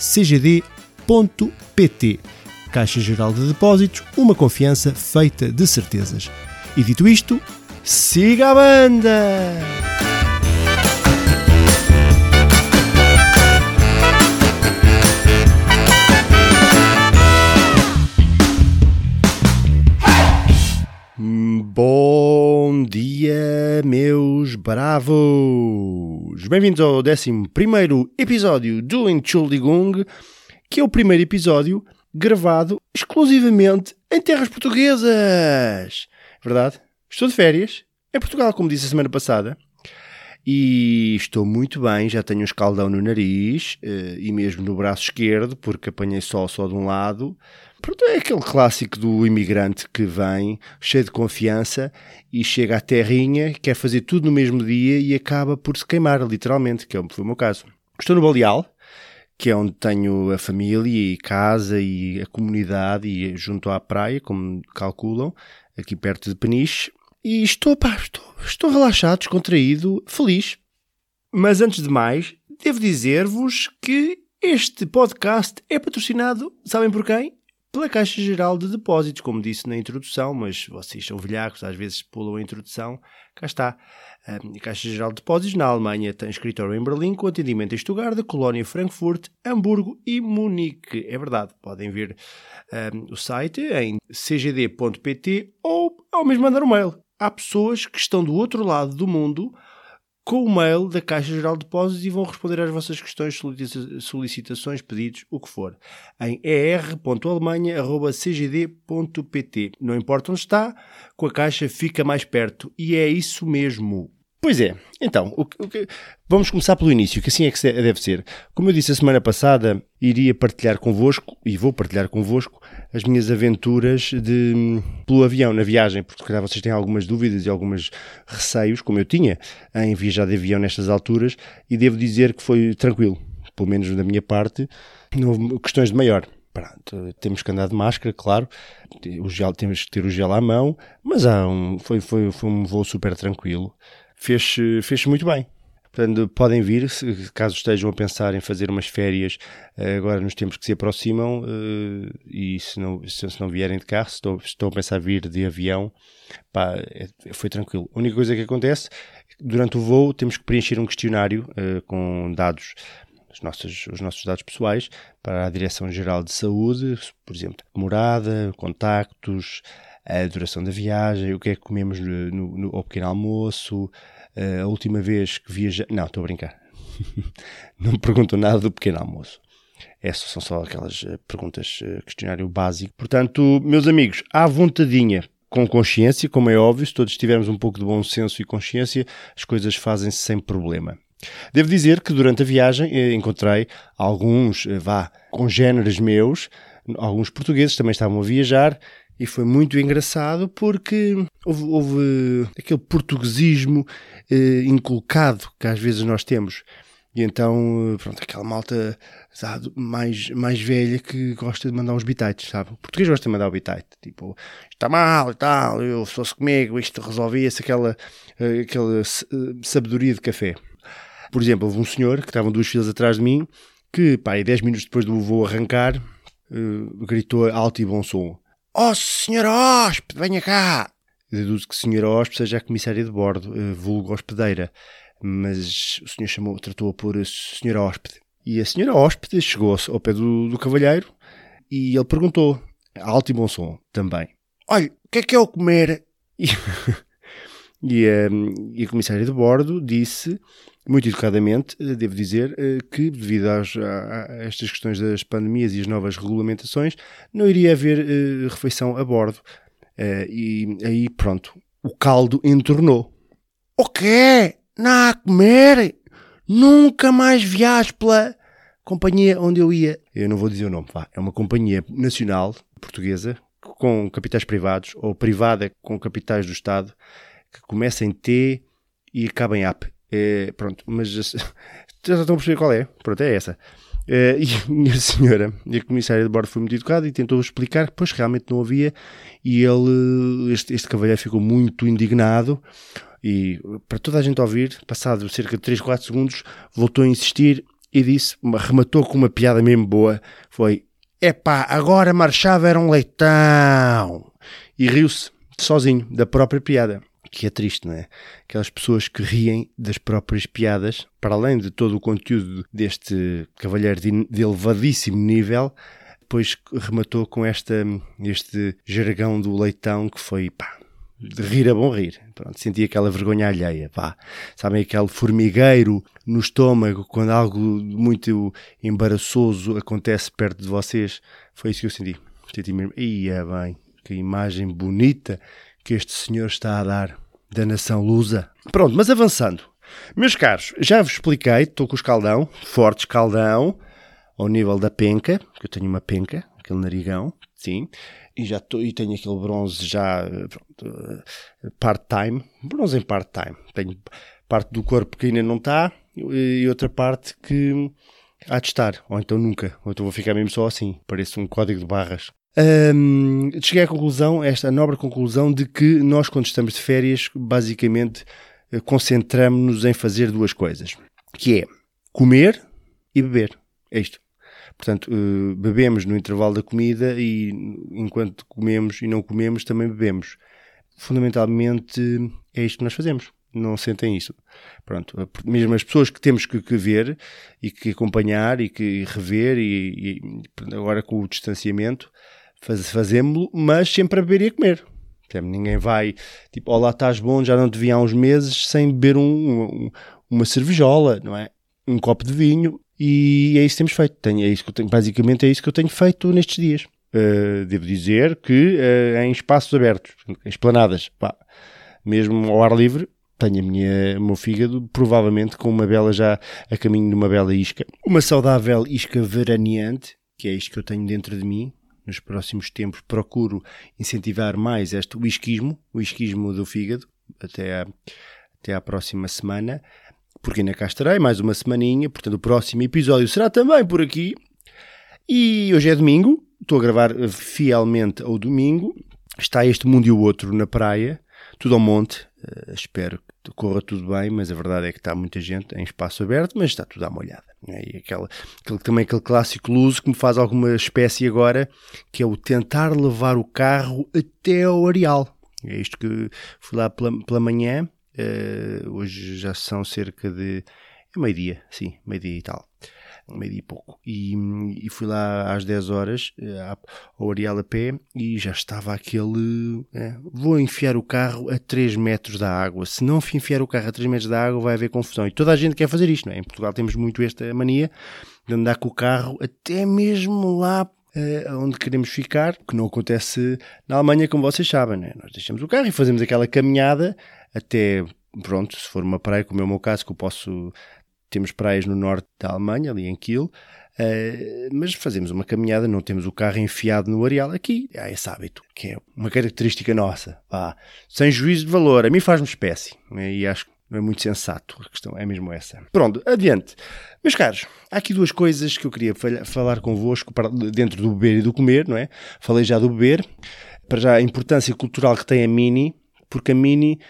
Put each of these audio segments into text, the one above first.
cgd.pt. Caixa Geral de Depósitos, uma confiança feita de certezas. E dito isto, siga a banda! Bom dia, meus bravos! Bem-vindos ao 11 episódio do Entschuldigung, que é o primeiro episódio gravado exclusivamente em terras portuguesas. Verdade? Estou de férias em Portugal, como disse a semana passada. E estou muito bem, já tenho um escaldão no nariz eh, e mesmo no braço esquerdo, porque apanhei sol só de um lado. Pronto, é aquele clássico do imigrante que vem cheio de confiança e chega à terrinha, quer fazer tudo no mesmo dia e acaba por se queimar, literalmente, que é foi o meu caso. Estou no Baleal, que é onde tenho a família e casa e a comunidade e junto à praia, como calculam, aqui perto de Peniche. E estou, pá, estou, estou relaxado, descontraído, feliz. Mas antes de mais, devo dizer-vos que este podcast é patrocinado, sabem por quem? Pela Caixa Geral de Depósitos, como disse na introdução, mas vocês são velhacos, às vezes pulam a introdução, cá está. A Caixa Geral de Depósitos na Alemanha tem escritório em Berlim, com atendimento em Stuttgart, Colónia, Frankfurt, Hamburgo e Munique. É verdade, podem ver um, o site em cgd.pt ou ao mesmo mandar um mail. Há pessoas que estão do outro lado do mundo com o mail da Caixa Geral de Depósitos e vão responder às vossas questões, solicitações, pedidos, o que for, em er.alemanha.cgd.pt. Não importa onde está, com a Caixa fica mais perto. E é isso mesmo. Pois é, então, o, o, vamos começar pelo início, que assim é que deve ser. Como eu disse a semana passada, iria partilhar convosco, e vou partilhar convosco, as minhas aventuras de, pelo avião na viagem, porque se calhar vocês têm algumas dúvidas e alguns receios, como eu tinha, em viajar de avião nestas alturas, e devo dizer que foi tranquilo, pelo menos da minha parte, não houve questões de maior. Pronto, temos que andar de máscara, claro, o gel, temos que ter o gel à mão, mas um, foi, foi, foi um voo super tranquilo fez, fez muito bem. Portanto, podem vir, caso estejam a pensar em fazer umas férias eh, agora nos tempos que se aproximam eh, e se não, se, não vierem de carro, se estão, a pensar vir de avião, pá, é, foi tranquilo. A única coisa que acontece, durante o voo temos que preencher um questionário uh, com dados, os nossos, os nossos dados pessoais, para a Direção-Geral de Saúde, por exemplo, morada, contactos, a duração da viagem, o que é que comemos no, no, no ao pequeno almoço, a última vez que viajei. Não, estou a brincar. não me perguntam nada do pequeno almoço. Essas são só aquelas eh, perguntas, eh, questionário básico. Portanto, meus amigos, à vontadinha, com consciência, como é óbvio, se todos tivermos um pouco de bom senso e consciência, as coisas fazem-se sem problema. Devo dizer que durante a viagem eh, encontrei alguns, vá, congêneres meus, alguns portugueses também estavam a viajar e foi muito engraçado porque houve, houve aquele portuguesismo eh, inculcado que às vezes nós temos. E então, pronto, aquela malta sabe, mais, mais velha que gosta de mandar uns bitites, sabe? O português gosta de mandar o bitite, tipo, está mal e tal, eu fosse comigo, isto resolvia-se, aquela, eh, aquela eh, sabedoria de café. Por exemplo, houve um senhor que estavam duas filas atrás de mim, que, pá, e dez minutos depois do voo arrancar, gritou alto e bom som. Oh, senhora hóspede, venha cá! Deduzo que senhora hóspede seja a comissária de bordo, eh, vulgo hospedeira, mas o senhor chamou, tratou-a por senhora hóspede. E a senhora hóspede chegou ao pé do, do cavalheiro e ele perguntou: alto e bom som também. Olha, o que é que é o comer? E, e, um, e a comissária de bordo disse, muito educadamente, eh, devo dizer, eh, que devido às, a, a, estas questões das pandemias e as novas regulamentações, não iria haver uh, refeição a bordo. E aí, pronto, o caldo entornou. O quê? Não a comer? Nunca mais viajo pela companhia onde eu ia. Eu não vou dizer o nome, vá. É uma companhia nacional portuguesa com capitais privados ou privada com capitais do Estado que começa em T e acaba em AP. É, pronto, mas já estão a perceber qual é. Pronto, é essa. É, e a senhora, a comissária de bordo foi muito educada e tentou explicar que, pois, realmente não havia. E ele, este, este cavalheiro ficou muito indignado. E para toda a gente ouvir, passado cerca de 3, 4 segundos, voltou a insistir e disse, rematou com uma piada mesmo boa, foi Epá, agora marchava era um leitão. E riu-se sozinho da própria piada. Que é triste, não é? Aquelas pessoas que riem das próprias piadas, para além de todo o conteúdo deste cavalheiro de, de elevadíssimo nível, depois rematou com esta, este jargão do leitão que foi, pá, de rir a bom rir. Pronto, senti aquela vergonha alheia, pá. Sabem aquele formigueiro no estômago quando algo muito embaraçoso acontece perto de vocês? Foi isso que eu senti. Senti mesmo, ia bem, que imagem bonita que este senhor está a dar da nação lusa. Pronto, mas avançando. Meus caros, já vos expliquei, estou com o escaldão, forte escaldão, ao nível da penca, que eu tenho uma penca, aquele narigão, sim e já tô, e tenho aquele bronze já eh, part-time, bronze em part-time. Tenho parte do corpo que ainda não está e outra parte que há de estar, ou então nunca, ou então vou ficar mesmo só assim, parece um código de barras. Cheguei à conclusão, esta nobre conclusão, de que nós, quando estamos de férias, basicamente eh, concentramos-nos em fazer duas coisas, que é comer e beber. É isto. Portanto, uh, bebemos no intervalo da comida e enquanto comemos e não comemos também bebemos. Fundamentalmente é isto que nós fazemos. Não sentem isso. Pronto, mesmo as pessoas que temos que, que ver e que acompanhar e que rever e, e agora com o distanciamento faz, fazemos-lo, mas sempre a beber e a comer. Ninguém vai, tipo, olá, estás bom, já não te vi há uns meses sem beber um, um, uma cervejola, não é? Um copo de vinho e é isso que temos feito. Tenho, é isso que tenho, basicamente é isso que eu tenho feito nestes dias. Uh, devo dizer que uh, em espaços abertos, em esplanadas, pá, mesmo ao ar livre, tenho a minha, o meu fígado provavelmente com uma bela já a caminho de uma bela isca. Uma saudável isca veraneante, que é isto que eu tenho dentro de mim. Nos próximos tempos procuro incentivar mais este whiskyismo, o whiskyismo do fígado, até à, até à próxima semana porque ainda cá estarei mais uma semaninha, portanto o próximo episódio será também por aqui. E hoje é domingo, estou a gravar fielmente ao domingo. Está este mundo e o outro na praia, tudo ao monte. Uh, espero que corra tudo bem, mas a verdade é que está muita gente em espaço aberto, mas está tudo à molhada. É? E aquela, aquele, também aquele clássico luso que me faz alguma espécie agora, que é o tentar levar o carro até ao areal. É isto que fui lá pela, pela manhã, Uh, hoje já são cerca de é meio-dia, sim, meio-dia e tal. Meio-dia e pouco. E, e, fui lá às 10 horas uh, ao Areal a pé e já estava aquele. Uh, vou enfiar o carro a 3 metros da água. Se não enfiar o carro a 3 metros da água, vai haver confusão. E toda a gente quer fazer isto, não é? Em Portugal temos muito esta mania de andar com o carro até mesmo lá Uh, onde queremos ficar, que não acontece na Alemanha, como vocês sabem. Né? Nós deixamos o carro e fazemos aquela caminhada até, pronto, se for uma praia, como é o meu caso, que eu posso. Temos praias no norte da Alemanha, ali em Kiel, uh, mas fazemos uma caminhada, não temos o carro enfiado no areal. Aqui há esse hábito, que é uma característica nossa, sem juízo de valor. A mim faz-me espécie, né? e acho que não é muito sensato. A questão é mesmo essa. Pronto, adiante. Meus caros, há aqui duas coisas que eu queria falar convosco dentro do beber e do comer, não é? Falei já do beber, para já a importância cultural que tem a Mini, porque a Mini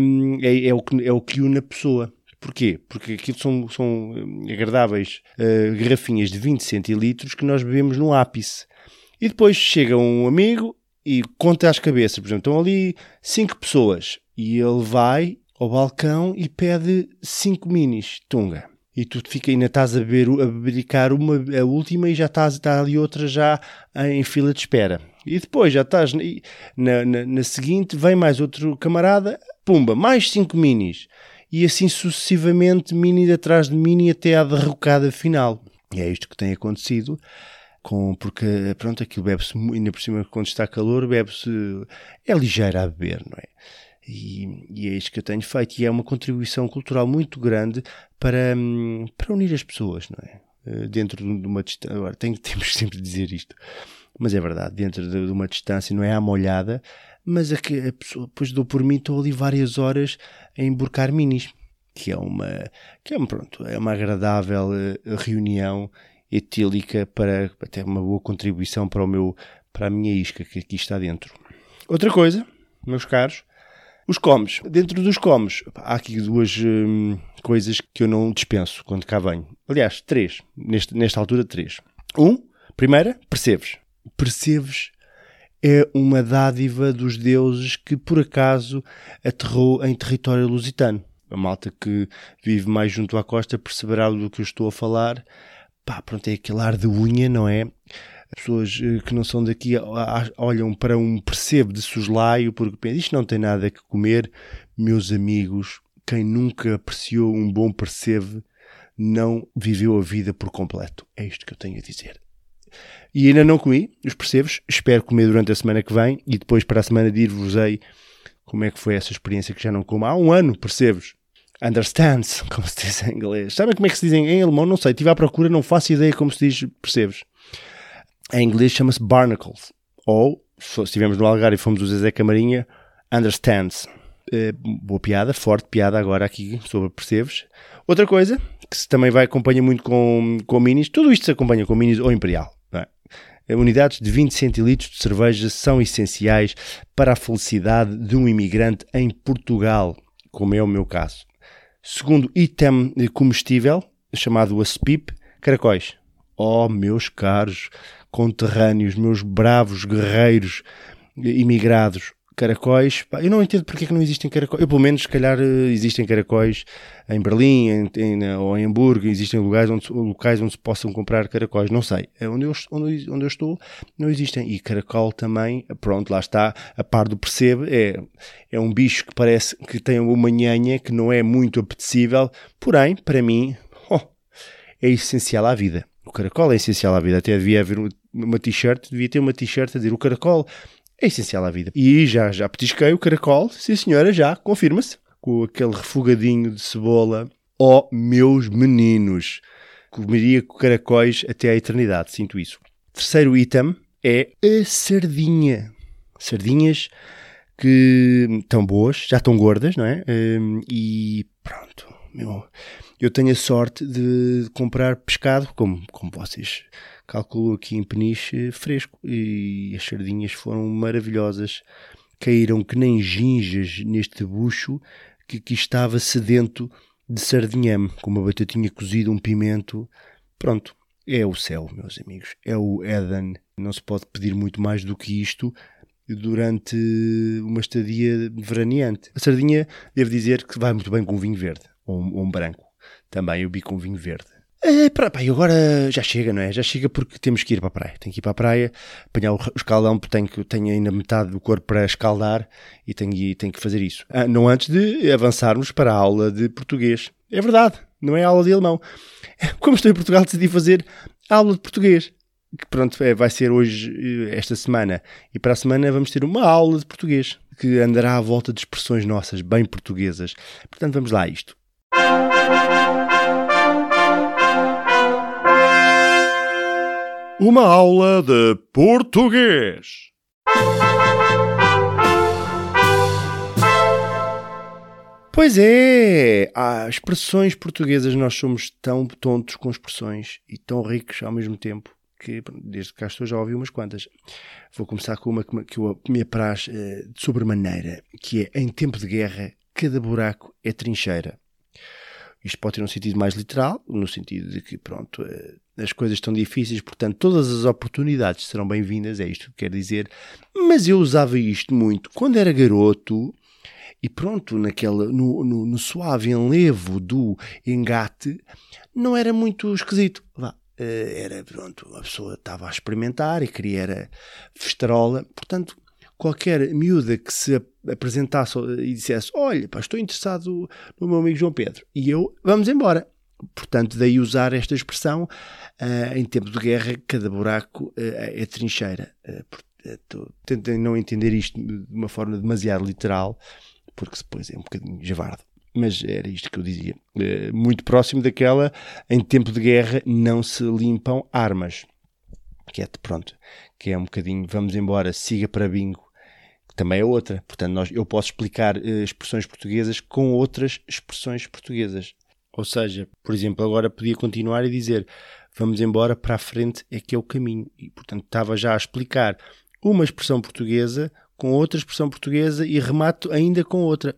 um, é, é, o que, é o que une a pessoa. Porquê? Porque aquilo são, são hum, agradáveis uh, garrafinhas de 20 centilitros que nós bebemos no ápice. E depois chega um amigo e conta às cabeças. Por exemplo, estão ali 5 pessoas e ele vai ao balcão e pede 5 minis tunga. e tu fica, ainda estás a, ver, a brincar uma, a última e já estás está ali outra já em fila de espera. E depois já estás na, na, na seguinte, vem mais outro camarada, pumba, mais cinco minis. E assim sucessivamente, mini atrás de mini até à derrocada final. E é isto que tem acontecido. Com, porque, pronto, aquilo bebe-se, ainda por cima, quando está calor, bebe-se. É ligeiro a beber, não é? E, e, é isto que eu tenho feito. E é uma contribuição cultural muito grande para, para unir as pessoas, não é? Eh, dentro de uma distância. Agora, tenho, temos sempre de dizer isto, mas é verdade. Dentro de uma distância, não é à molhada, mas a, que a pessoa, depois dou por mim, estou ali várias horas a emborcar minis, que é uma, que é, pronto, é uma agradável eh, reunião etílica para ter uma boa contribuição para o meu, para a minha isca que aqui está dentro. Outra coisa, meus caros, os comes. Dentro dos comes, há aqui duas hum, coisas que eu não dispenso quando cá venho. Aliás, três. Neste, nesta altura, três. Um, primeira, percebes. Percebes é uma dádiva dos deuses que por acaso aterrou em território lusitano. A malta que vive mais junto à costa perceberá do que eu estou a falar. Pá, pronto, é aquele ar de unha, não é? As pessoas eh, que não são daqui olham para um percebo de soslaio porque pensam, isto não tem nada que comer. Meus amigos, quem nunca apreciou um bom percebo não viveu a vida por completo. É isto que eu tenho a dizer. E ainda não comi os percebos. Espero comer durante a semana que vem e depois para a semana dir-vos-ei como é que foi essa experiência que já não como há um ano, percebes? Understands, como se diz em inglês. Sabem como é que se diz em alemão? Não sei. Estive à procura, não faço ideia como se diz percebes em inglês chama-se barnacles. Ou, se estivermos no Algarve e fomos o Zezé Camarinha, understands. É, boa piada, forte piada agora aqui sobre percebes. Outra coisa, que se também vai acompanha muito com, com minis, tudo isto se acompanha com minis ou imperial. Unidades de 20 centilitros de cerveja são essenciais para a felicidade de um imigrante em Portugal, como é o meu caso. Segundo item comestível, chamado a SPIP, caracóis. Oh, meus caros, conterrâneos, meus bravos guerreiros imigrados, caracóis. Eu não entendo porque é que não existem caracóis. Eu, pelo menos, se calhar, eh, existem caracóis em Berlim em, em, ou em Hamburgo, existem lugares onde, locais onde se possam comprar caracóis. Não sei. É onde, eu, onde, onde eu estou, não existem. E caracol também, pronto, lá está, a par do percebe, é, é um bicho que parece que tem uma nhanha que não é muito apetecível, porém, para mim, oh, é essencial à vida. O caracol é essencial à vida. Até devia haver uma t-shirt, devia ter uma t-shirt a dizer o caracol é essencial à vida. E já, já petisquei o caracol, sim senhora, já, confirma-se, com aquele refogadinho de cebola. Oh, meus meninos! Comeria caracóis até à eternidade, sinto isso. Terceiro item é a sardinha. Sardinhas que estão boas, já estão gordas, não é? Um, e pronto, meu, eu tenho a sorte de comprar pescado, como, como vocês calculam aqui em Peniche, fresco. E as sardinhas foram maravilhosas. Caíram que nem ginjas neste bucho que aqui estava sedento de sardinhame, com uma batatinha cozida, um pimento. Pronto, é o céu, meus amigos. É o Éden. Não se pode pedir muito mais do que isto durante uma estadia veraneante. A sardinha, devo dizer que vai muito bem com vinho verde ou um, ou um branco. Também eu vi com vinho verde. É, para, pá, e agora já chega, não é? Já chega porque temos que ir para a praia. Tenho que ir para a praia, apanhar o escaldão, porque tenho, tenho ainda metade do corpo para escaldar e tenho, tenho que fazer isso. Ah, não antes de avançarmos para a aula de português. É verdade, não é aula de alemão. Como estou em Portugal, decidi fazer aula de português. Que pronto, é, vai ser hoje, eh, esta semana. E para a semana vamos ter uma aula de português que andará à volta de expressões nossas, bem portuguesas. Portanto, vamos lá a isto. Uma aula de português. Pois é, há expressões portuguesas, nós somos tão tontos com expressões e tão ricos ao mesmo tempo que desde cá estou já ouvi umas quantas. Vou começar com uma que me apraz uh, de sobremaneira, que é em tempo de guerra, cada buraco é trincheira. Isto pode ter um sentido mais literal, no sentido de que, pronto, uh, as coisas estão difíceis, portanto, todas as oportunidades serão bem-vindas, é isto que quero dizer. Mas eu usava isto muito quando era garoto e pronto, naquela, no, no, no suave enlevo do engate, não era muito esquisito. Vá, eh, era, pronto, a pessoa estava a experimentar e queria era festarola, portanto, qualquer miúda que se apresentasse e dissesse: Olha, pá, estou interessado no meu amigo João Pedro, e eu, vamos embora. Portanto, daí usar esta expressão uh, em tempo de guerra, cada buraco uh, é trincheira. Uh, portanto, tentem não entender isto de uma forma demasiado literal, porque depois é um bocadinho javardo. Mas era isto que eu dizia. muito próximo daquela, em tempo de guerra, não se limpam armas. Que é, pronto, que é um bocadinho, vamos embora, siga para bingo, também é outra. Portanto, nós, eu posso explicar uh, expressões portuguesas com outras expressões portuguesas. Ou seja, por exemplo, agora podia continuar e dizer vamos embora para a frente é que é o caminho. E, portanto, estava já a explicar uma expressão portuguesa com outra expressão portuguesa e remato ainda com outra.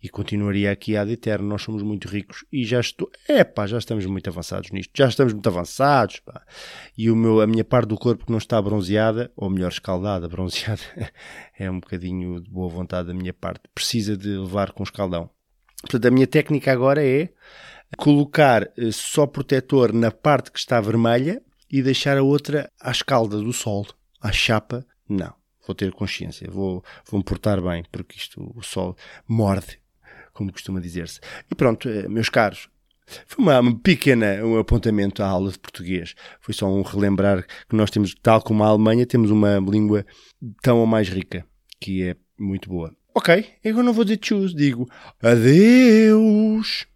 E continuaria aqui ad eterno. Nós somos muito ricos e já estou. É pá, já estamos muito avançados nisto. Já estamos muito avançados. Pá. E o meu, a minha parte do corpo que não está bronzeada, ou melhor, escaldada, bronzeada, é um bocadinho de boa vontade da minha parte. Precisa de levar com escaldão. Portanto, a minha técnica agora é colocar eh, só protetor na parte que está vermelha e deixar a outra à escalda do sol, à chapa. Não, vou ter consciência, vou, vou me portar bem, porque isto, o sol morde como costuma dizer-se. E pronto, eh, meus caros, foi uma, pequena um apontamento à aula de português. Foi só um relembrar que nós temos, tal como a Alemanha, temos uma língua tão ou mais rica, que é muito boa. Ok, eu não vou dizer choose, digo adeus.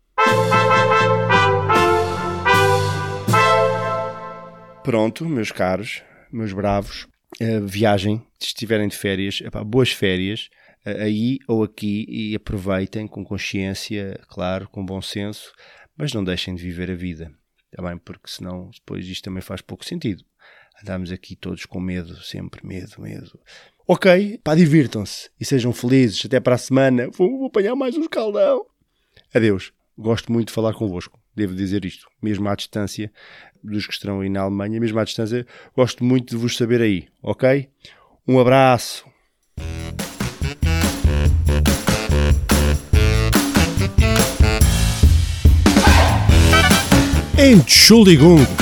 Pronto, meus caros, meus bravos, uh, viagem, se estiverem de férias, epá, boas férias aí ou aqui e aproveitem com consciência, claro, com bom senso, mas não deixem de viver a vida, está bem? Porque senão depois isto também faz pouco sentido. Andamos aqui todos com medo, sempre medo, medo. Ok, pá, divirtam-se e sejam felizes. Até para a semana. Vou, vou apanhar mais um escaldão. Adeus. Gosto muito de falar convosco. Devo dizer isto. Mesmo à distância dos que estão aí na Alemanha, mesmo à distância, gosto muito de vos saber aí. Ok? Um abraço. Entschuldigung.